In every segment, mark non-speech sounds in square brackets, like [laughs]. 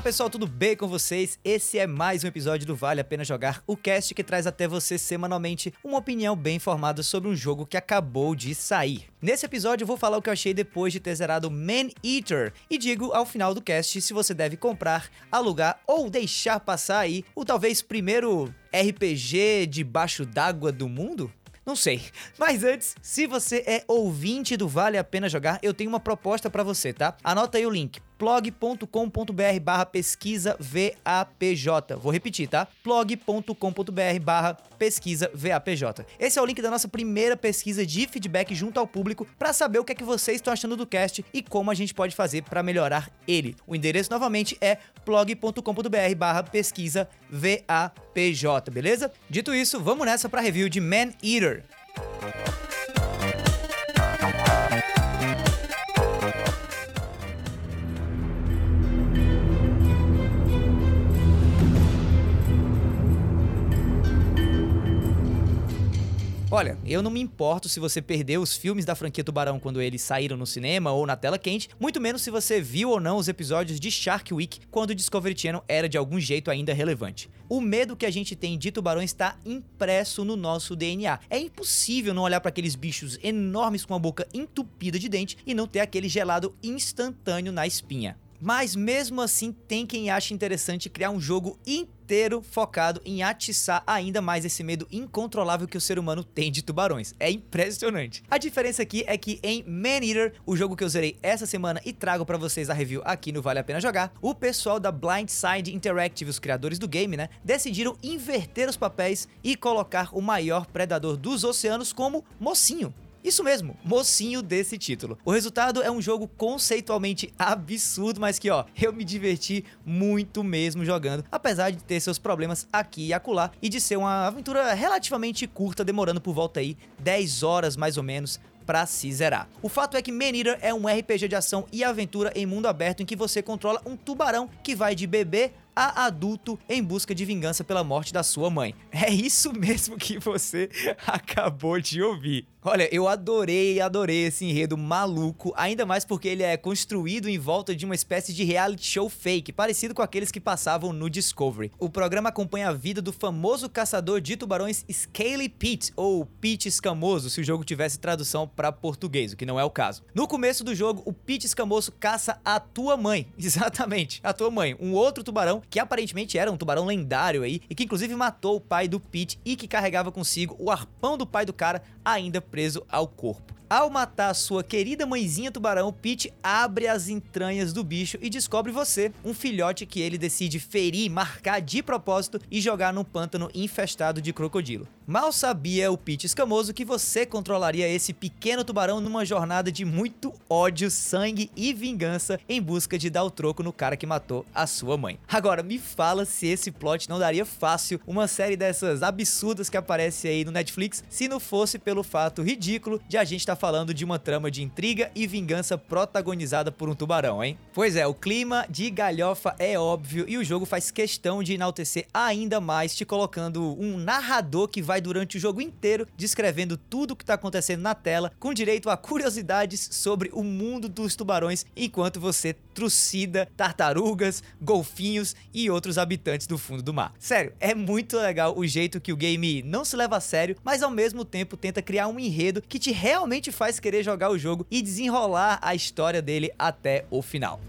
Fala pessoal, tudo bem com vocês? Esse é mais um episódio do Vale a Pena Jogar, o cast que traz até você semanalmente uma opinião bem informada sobre um jogo que acabou de sair. Nesse episódio eu vou falar o que eu achei depois de ter zerado Man Eater e digo ao final do cast se você deve comprar, alugar ou deixar passar aí o talvez primeiro RPG debaixo d'água do mundo? Não sei. Mas antes, se você é ouvinte do Vale a Pena Jogar, eu tenho uma proposta para você, tá? Anota aí o link plog.com.br barra pesquisa VAPJ. Vou repetir, tá? plog.com.br barra pesquisa VAPJ. Esse é o link da nossa primeira pesquisa de feedback junto ao público para saber o que é que vocês estão achando do cast e como a gente pode fazer para melhorar ele. O endereço novamente é plog.com.br barra pesquisa VAPJ, beleza? Dito isso, vamos nessa para review de Man Eater. Olha, eu não me importo se você perdeu os filmes da franquia Tubarão quando eles saíram no cinema ou na tela quente, muito menos se você viu ou não os episódios de Shark Week quando o Discovery Channel era de algum jeito ainda relevante. O medo que a gente tem de tubarões está impresso no nosso DNA. É impossível não olhar para aqueles bichos enormes com a boca entupida de dente e não ter aquele gelado instantâneo na espinha. Mas mesmo assim, tem quem acha interessante criar um jogo inteiro focado em atiçar ainda mais esse medo incontrolável que o ser humano tem de tubarões. É impressionante. A diferença aqui é que em Man Eater, o jogo que eu zerei essa semana e trago para vocês a review aqui no Vale a Pena Jogar, o pessoal da Blindside Interactive, os criadores do game, né, decidiram inverter os papéis e colocar o maior predador dos oceanos como mocinho. Isso mesmo, mocinho desse título. O resultado é um jogo conceitualmente absurdo, mas que ó, eu me diverti muito mesmo jogando, apesar de ter seus problemas aqui e acolá e de ser uma aventura relativamente curta, demorando por volta aí 10 horas mais ou menos para se zerar. O fato é que Eater é um RPG de ação e aventura em mundo aberto em que você controla um tubarão que vai de bebê a adulto em busca de vingança pela morte da sua mãe. É isso [laughs] mesmo que você [laughs] acabou de ouvir. Olha, eu adorei, adorei esse enredo maluco, ainda mais porque ele é construído em volta de uma espécie de reality show fake, parecido com aqueles que passavam no Discovery. O programa acompanha a vida do famoso caçador de tubarões Scaly Pete, ou Pete Escamoso, se o jogo tivesse tradução para português, o que não é o caso. No começo do jogo, o Pete Escamoso caça a tua mãe, [laughs] exatamente, a tua mãe, um outro tubarão que aparentemente era um tubarão lendário aí, e que inclusive matou o pai do Pete e que carregava consigo o arpão do pai do cara ainda preso ao corpo. Ao matar sua querida mãezinha tubarão, Pete abre as entranhas do bicho e descobre você, um filhote que ele decide ferir, marcar de propósito e jogar num pântano infestado de crocodilo. Mal sabia o Pete escamoso que você controlaria esse pequeno tubarão numa jornada de muito ódio, sangue e vingança em busca de dar o troco no cara que matou a sua mãe. Agora, me fala se esse plot não daria fácil uma série dessas absurdas que aparece aí no Netflix se não fosse pelo fato ridículo de a gente estar tá falando de uma trama de intriga e vingança protagonizada por um tubarão, hein? Pois é, o clima de galhofa é óbvio e o jogo faz questão de enaltecer ainda mais, te colocando um narrador que vai durante o jogo inteiro descrevendo tudo o que tá acontecendo na tela, com direito a curiosidades sobre o mundo dos tubarões, enquanto você trucida tartarugas, golfinhos e outros habitantes do fundo do mar. Sério, é muito legal o jeito que o game não se leva a sério, mas ao mesmo tempo tenta criar um enredo que te realmente te faz querer jogar o jogo e desenrolar a história dele até o final.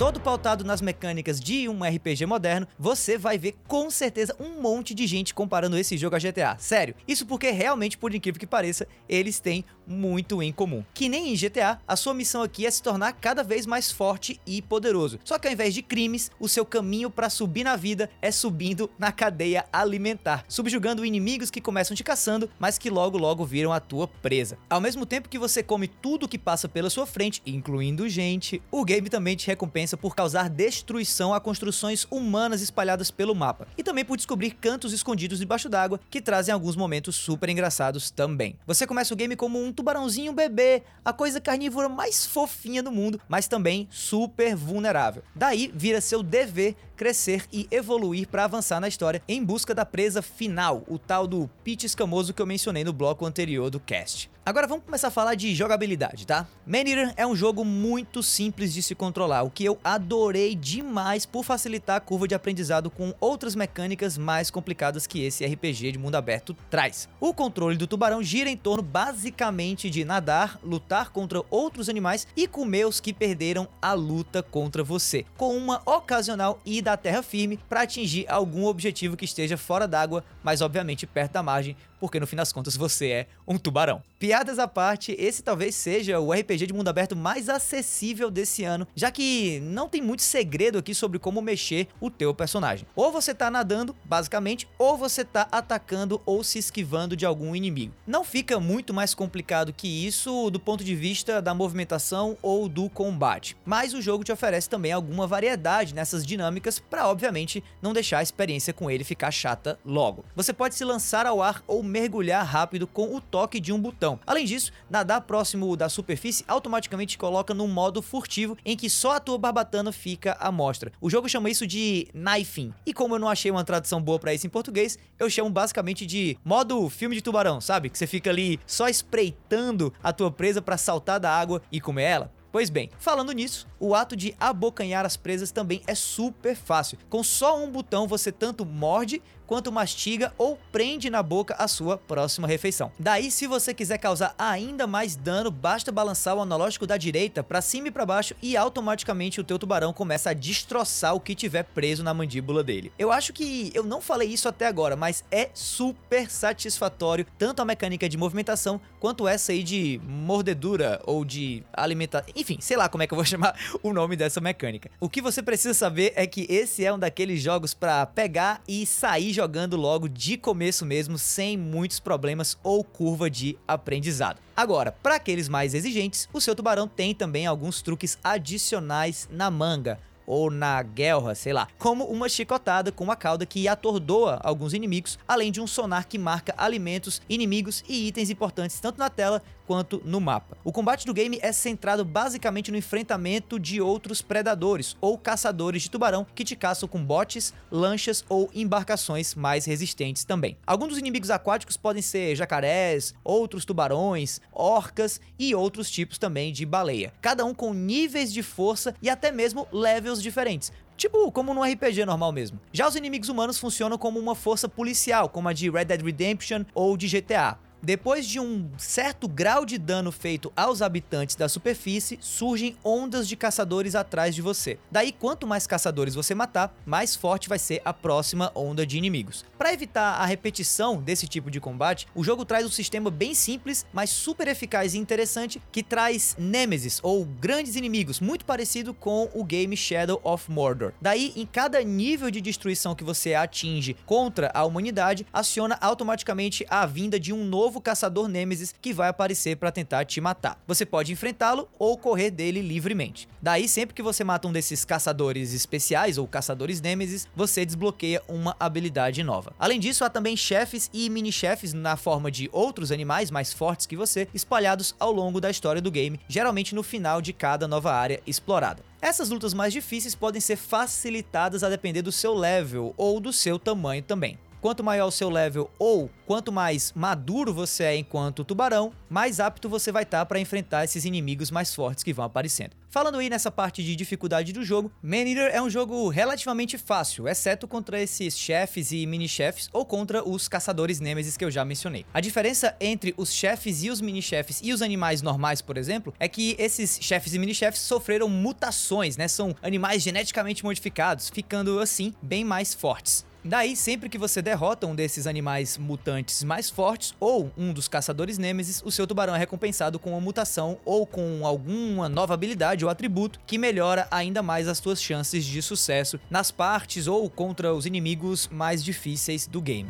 todo pautado nas mecânicas de um RPG moderno, você vai ver com certeza um monte de gente comparando esse jogo a GTA. Sério, isso porque realmente, por incrível que pareça, eles têm muito em comum. Que nem em GTA, a sua missão aqui é se tornar cada vez mais forte e poderoso. Só que ao invés de crimes, o seu caminho para subir na vida é subindo na cadeia alimentar, subjugando inimigos que começam te caçando, mas que logo logo viram a tua presa. Ao mesmo tempo que você come tudo que passa pela sua frente, incluindo gente, o game também te recompensa por causar destruição a construções humanas espalhadas pelo mapa, e também por descobrir cantos escondidos debaixo d'água que trazem alguns momentos super engraçados também. Você começa o game como um tubarãozinho bebê, a coisa carnívora mais fofinha do mundo, mas também super vulnerável. Daí vira seu dever crescer e evoluir para avançar na história em busca da presa final, o tal do Pete escamoso que eu mencionei no bloco anterior do cast. Agora vamos começar a falar de jogabilidade, tá? Maneater é um jogo muito simples de se controlar, o que eu adorei demais por facilitar a curva de aprendizado com outras mecânicas mais complicadas que esse RPG de mundo aberto traz. O controle do tubarão gira em torno basicamente de nadar, lutar contra outros animais e comer os que perderam a luta contra você, com uma ocasional ida à terra firme para atingir algum objetivo que esteja fora d'água, mas obviamente perto da margem, porque no fim das contas você é um tubarão. Piadas à parte, esse talvez seja o RPG de mundo aberto mais acessível desse ano, já que não tem muito segredo aqui sobre como mexer o teu personagem. Ou você tá nadando, basicamente, ou você tá atacando ou se esquivando de algum inimigo. Não fica muito mais complicado que isso do ponto de vista da movimentação ou do combate, mas o jogo te oferece também alguma variedade nessas dinâmicas para obviamente não deixar a experiência com ele ficar chata logo. Você pode se lançar ao ar ou mergulhar rápido com o toque de um botão. Além disso, nadar próximo da superfície automaticamente te coloca num modo furtivo em que só a tua barbatana fica à mostra. O jogo chama isso de knifing. E como eu não achei uma tradução boa para isso em português, eu chamo basicamente de modo filme de tubarão, sabe? Que você fica ali só espreitando a tua presa para saltar da água e comer ela. Pois bem, falando nisso, o ato de abocanhar as presas também é super fácil. Com só um botão você tanto morde quanto mastiga ou prende na boca a sua próxima refeição. Daí, se você quiser causar ainda mais dano, basta balançar o analógico da direita para cima e para baixo e automaticamente o teu tubarão começa a destroçar o que tiver preso na mandíbula dele. Eu acho que eu não falei isso até agora, mas é super satisfatório tanto a mecânica de movimentação quanto essa aí de mordedura ou de alimentação, enfim, sei lá como é que eu vou [laughs] chamar o nome dessa mecânica. O que você precisa saber é que esse é um daqueles jogos para pegar e sair jogando logo de começo mesmo, sem muitos problemas ou curva de aprendizado. Agora, para aqueles mais exigentes, o seu tubarão tem também alguns truques adicionais na manga ou na guerra, sei lá, como uma chicotada com uma cauda que atordoa alguns inimigos, além de um sonar que marca alimentos, inimigos e itens importantes tanto na tela quanto no mapa. O combate do game é centrado basicamente no enfrentamento de outros predadores ou caçadores de tubarão que te caçam com botes, lanchas ou embarcações mais resistentes também. Alguns dos inimigos aquáticos podem ser jacarés, outros tubarões, orcas e outros tipos também de baleia, cada um com níveis de força e até mesmo levels diferentes, Tipo, como no RPG normal mesmo. Já os inimigos humanos funcionam como uma força policial, como a de Red Dead Redemption ou de GTA. Depois de um certo grau de dano feito aos habitantes da superfície, surgem ondas de caçadores atrás de você. Daí, quanto mais caçadores você matar, mais forte vai ser a próxima onda de inimigos. Para evitar a repetição desse tipo de combate, o jogo traz um sistema bem simples, mas super eficaz e interessante, que traz Nemesis, ou grandes inimigos, muito parecido com o game Shadow of Mordor. Daí, em cada nível de destruição que você atinge contra a humanidade, aciona automaticamente a vinda de um novo novo caçador Nemesis que vai aparecer para tentar te matar. Você pode enfrentá-lo ou correr dele livremente. Daí, sempre que você mata um desses caçadores especiais ou caçadores Nemesis, você desbloqueia uma habilidade nova. Além disso, há também chefes e mini-chefes na forma de outros animais mais fortes que você, espalhados ao longo da história do game, geralmente no final de cada nova área explorada. Essas lutas mais difíceis podem ser facilitadas a depender do seu level ou do seu tamanho também. Quanto maior o seu level ou quanto mais maduro você é enquanto tubarão, mais apto você vai estar tá para enfrentar esses inimigos mais fortes que vão aparecendo. Falando aí nessa parte de dificuldade do jogo, Maneater é um jogo relativamente fácil, exceto contra esses chefes e mini-chefes ou contra os caçadores Nemesis que eu já mencionei. A diferença entre os chefes e os mini-chefes e os animais normais, por exemplo, é que esses chefes e mini-chefes sofreram mutações, né? São animais geneticamente modificados, ficando assim bem mais fortes. Daí, sempre que você derrota um desses animais mutantes mais fortes ou um dos caçadores Nemesis, o seu tubarão é recompensado com uma mutação ou com alguma nova habilidade ou atributo que melhora ainda mais as suas chances de sucesso nas partes ou contra os inimigos mais difíceis do game.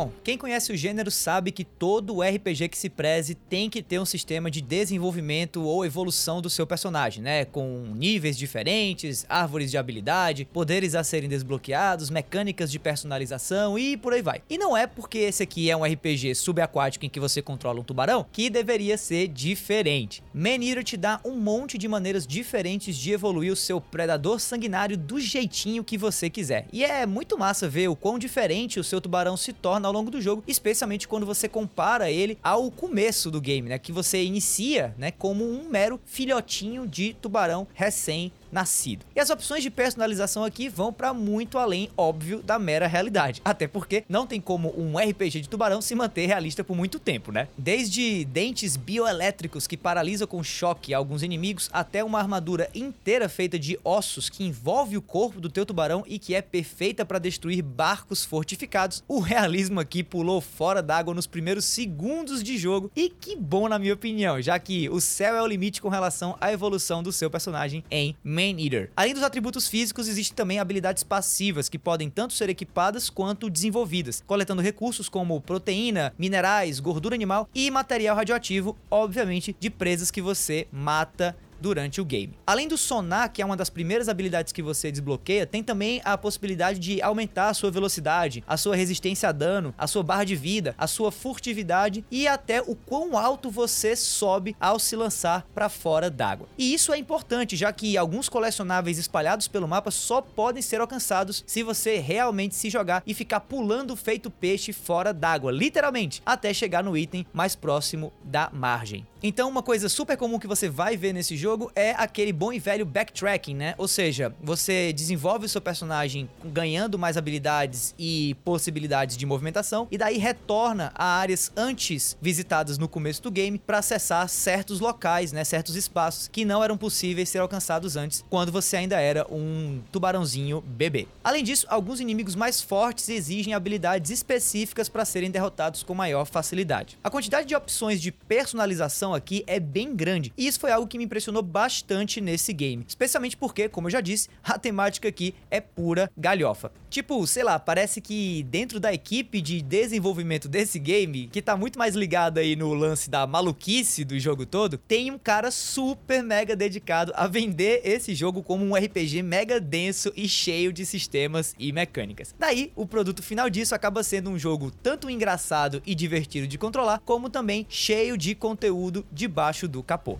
Bom, quem conhece o gênero sabe que todo RPG que se preze tem que ter um sistema de desenvolvimento ou evolução do seu personagem, né? Com níveis diferentes, árvores de habilidade, poderes a serem desbloqueados, mecânicas de personalização e por aí vai. E não é porque esse aqui é um RPG subaquático em que você controla um tubarão que deveria ser diferente. Eater te dá um monte de maneiras diferentes de evoluir o seu predador sanguinário do jeitinho que você quiser. E é muito massa ver o quão diferente o seu tubarão se torna ao longo do jogo, especialmente quando você compara ele ao começo do game, né, que você inicia, né, como um mero filhotinho de tubarão recém nascido. E as opções de personalização aqui vão para muito além, óbvio, da mera realidade. Até porque não tem como um RPG de tubarão se manter realista por muito tempo, né? Desde dentes bioelétricos que paralisam com choque alguns inimigos, até uma armadura inteira feita de ossos que envolve o corpo do teu tubarão e que é perfeita para destruir barcos fortificados. O realismo aqui pulou fora d'água nos primeiros segundos de jogo e que bom na minha opinião, já que o céu é o limite com relação à evolução do seu personagem em Além dos atributos físicos, existem também habilidades passivas que podem tanto ser equipadas quanto desenvolvidas, coletando recursos como proteína, minerais, gordura animal e material radioativo, obviamente de presas que você mata durante o game. Além do sonar, que é uma das primeiras habilidades que você desbloqueia, tem também a possibilidade de aumentar a sua velocidade, a sua resistência a dano, a sua barra de vida, a sua furtividade e até o quão alto você sobe ao se lançar para fora d'água. E isso é importante, já que alguns colecionáveis espalhados pelo mapa só podem ser alcançados se você realmente se jogar e ficar pulando feito peixe fora d'água, literalmente, até chegar no item mais próximo da margem. Então, uma coisa super comum que você vai ver nesse jogo é aquele bom e velho backtracking, né? Ou seja, você desenvolve o seu personagem ganhando mais habilidades e possibilidades de movimentação e daí retorna a áreas antes visitadas no começo do game para acessar certos locais, né, certos espaços que não eram possíveis ser alcançados antes quando você ainda era um tubarãozinho bebê. Além disso, alguns inimigos mais fortes exigem habilidades específicas para serem derrotados com maior facilidade. A quantidade de opções de personalização aqui é bem grande. E isso foi algo que me impressionou bastante nesse game. Especialmente porque, como eu já disse, a temática aqui é pura galhofa. Tipo, sei lá, parece que dentro da equipe de desenvolvimento desse game, que tá muito mais ligada aí no lance da maluquice do jogo todo, tem um cara super mega dedicado a vender esse jogo como um RPG mega denso e cheio de sistemas e mecânicas. Daí, o produto final disso acaba sendo um jogo tanto engraçado e divertido de controlar, como também cheio de conteúdo debaixo do capô.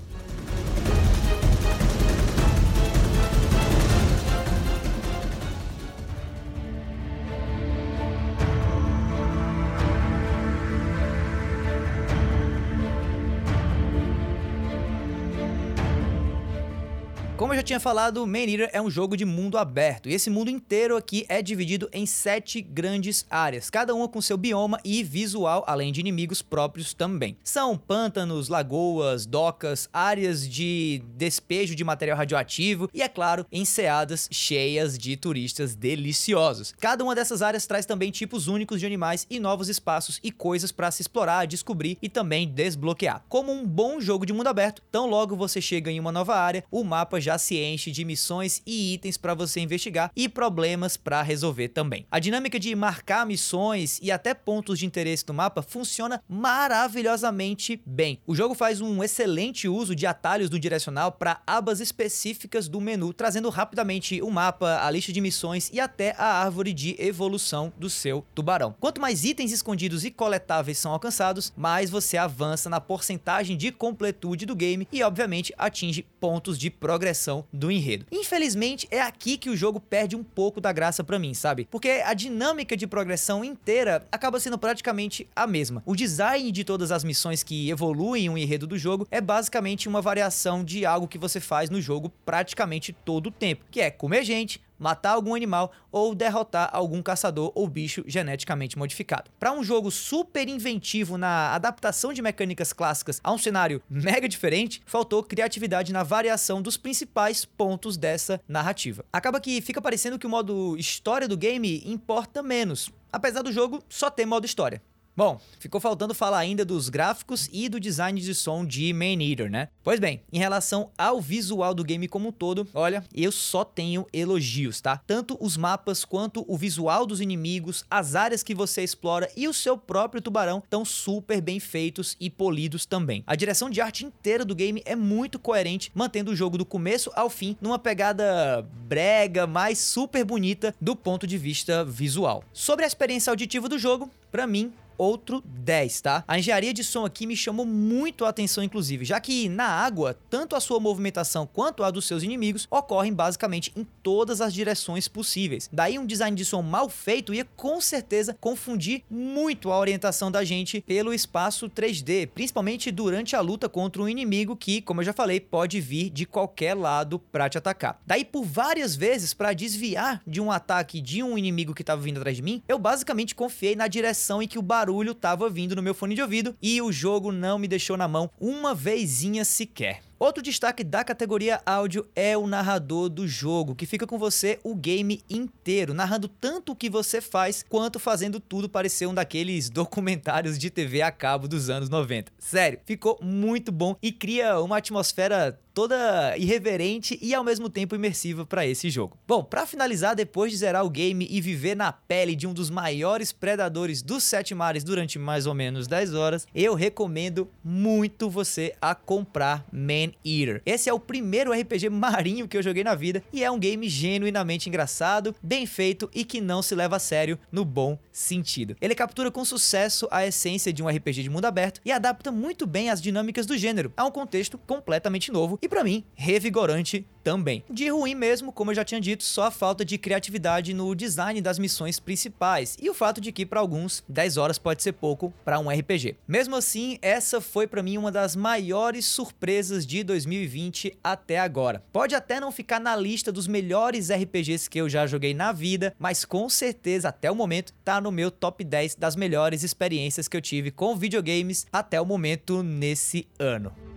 Já tinha falado, Man Eater é um jogo de mundo aberto, e esse mundo inteiro aqui é dividido em sete grandes áreas, cada uma com seu bioma e visual, além de inimigos próprios também. São pântanos, lagoas, docas, áreas de despejo de material radioativo e, é claro, enseadas cheias de turistas deliciosos. Cada uma dessas áreas traz também tipos únicos de animais e novos espaços e coisas para se explorar, descobrir e também desbloquear. Como um bom jogo de mundo aberto, tão logo você chega em uma nova área, o mapa já já se enche de missões e itens para você investigar e problemas para resolver também. A dinâmica de marcar missões e até pontos de interesse no mapa funciona maravilhosamente bem. O jogo faz um excelente uso de atalhos do direcional para abas específicas do menu, trazendo rapidamente o mapa, a lista de missões e até a árvore de evolução do seu tubarão. Quanto mais itens escondidos e coletáveis são alcançados, mais você avança na porcentagem de completude do game e, obviamente, atinge pontos de progressão do enredo. Infelizmente, é aqui que o jogo perde um pouco da graça para mim, sabe? Porque a dinâmica de progressão inteira acaba sendo praticamente a mesma. O design de todas as missões que evoluem o enredo do jogo é basicamente uma variação de algo que você faz no jogo praticamente todo o tempo, que é comer gente, matar algum animal ou derrotar algum caçador ou bicho geneticamente modificado. Para um jogo super inventivo na adaptação de mecânicas clássicas a um cenário mega diferente, faltou criatividade na variação dos principais pontos dessa narrativa. Acaba que fica parecendo que o modo história do game importa menos, apesar do jogo só ter modo história. Bom, ficou faltando falar ainda dos gráficos e do design de som de Man Eater, né? Pois bem, em relação ao visual do game como um todo, olha, eu só tenho elogios, tá? Tanto os mapas quanto o visual dos inimigos, as áreas que você explora e o seu próprio tubarão estão super bem feitos e polidos também. A direção de arte inteira do game é muito coerente, mantendo o jogo do começo ao fim numa pegada brega, mas super bonita do ponto de vista visual. Sobre a experiência auditiva do jogo, para mim outro 10, tá? A engenharia de som aqui me chamou muito a atenção, inclusive, já que na água, tanto a sua movimentação quanto a dos seus inimigos ocorrem basicamente em todas as direções possíveis. Daí um design de som mal feito ia com certeza confundir muito a orientação da gente pelo espaço 3D, principalmente durante a luta contra um inimigo que, como eu já falei, pode vir de qualquer lado para te atacar. Daí por várias vezes para desviar de um ataque de um inimigo que estava vindo atrás de mim, eu basicamente confiei na direção em que o barulho barulho tava vindo no meu fone de ouvido e o jogo não me deixou na mão uma vezinha sequer. Outro destaque da categoria áudio é o narrador do jogo, que fica com você o game inteiro, narrando tanto o que você faz quanto fazendo tudo parecer um daqueles [laughs] documentários de TV a cabo dos anos 90. Sério, ficou muito bom e cria uma atmosfera toda irreverente e ao mesmo tempo imersiva para esse jogo. Bom, para finalizar, depois de zerar o game e viver na pele de um dos maiores predadores dos sete mares durante mais ou menos 10 horas, eu recomendo muito você a comprar Man Eater. Esse é o primeiro RPG [laughs] marinho que eu joguei na vida e é um game genuinamente engraçado, bem feito e que não se leva a sério no bom sentido. Ele captura com sucesso a essência de um RPG de mundo aberto e adapta muito bem as dinâmicas do gênero a um contexto completamente novo e para mim revigorante também. De ruim mesmo, como eu já tinha dito, só a falta de criatividade no design das missões principais e o fato de que para alguns 10 horas pode ser pouco para um RPG. Mesmo assim, essa foi para mim uma das maiores surpresas de 2020 até agora. Pode até não ficar na lista dos melhores RPGs que eu já joguei na vida, mas com certeza até o momento tá no meu top 10 das melhores experiências que eu tive com videogames até o momento nesse ano.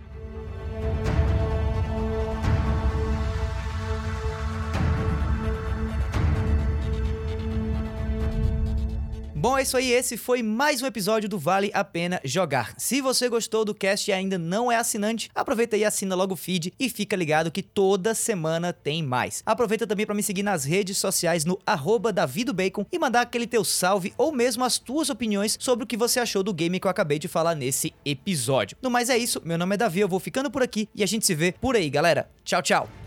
Bom, é isso aí. Esse foi mais um episódio do Vale a Pena Jogar. Se você gostou do cast e ainda não é assinante, aproveita e assina logo o feed e fica ligado que toda semana tem mais. Aproveita também para me seguir nas redes sociais no arroba Davidobacon e mandar aquele teu salve ou mesmo as tuas opiniões sobre o que você achou do game que eu acabei de falar nesse episódio. No mais é isso, meu nome é Davi, eu vou ficando por aqui e a gente se vê por aí, galera. Tchau, tchau.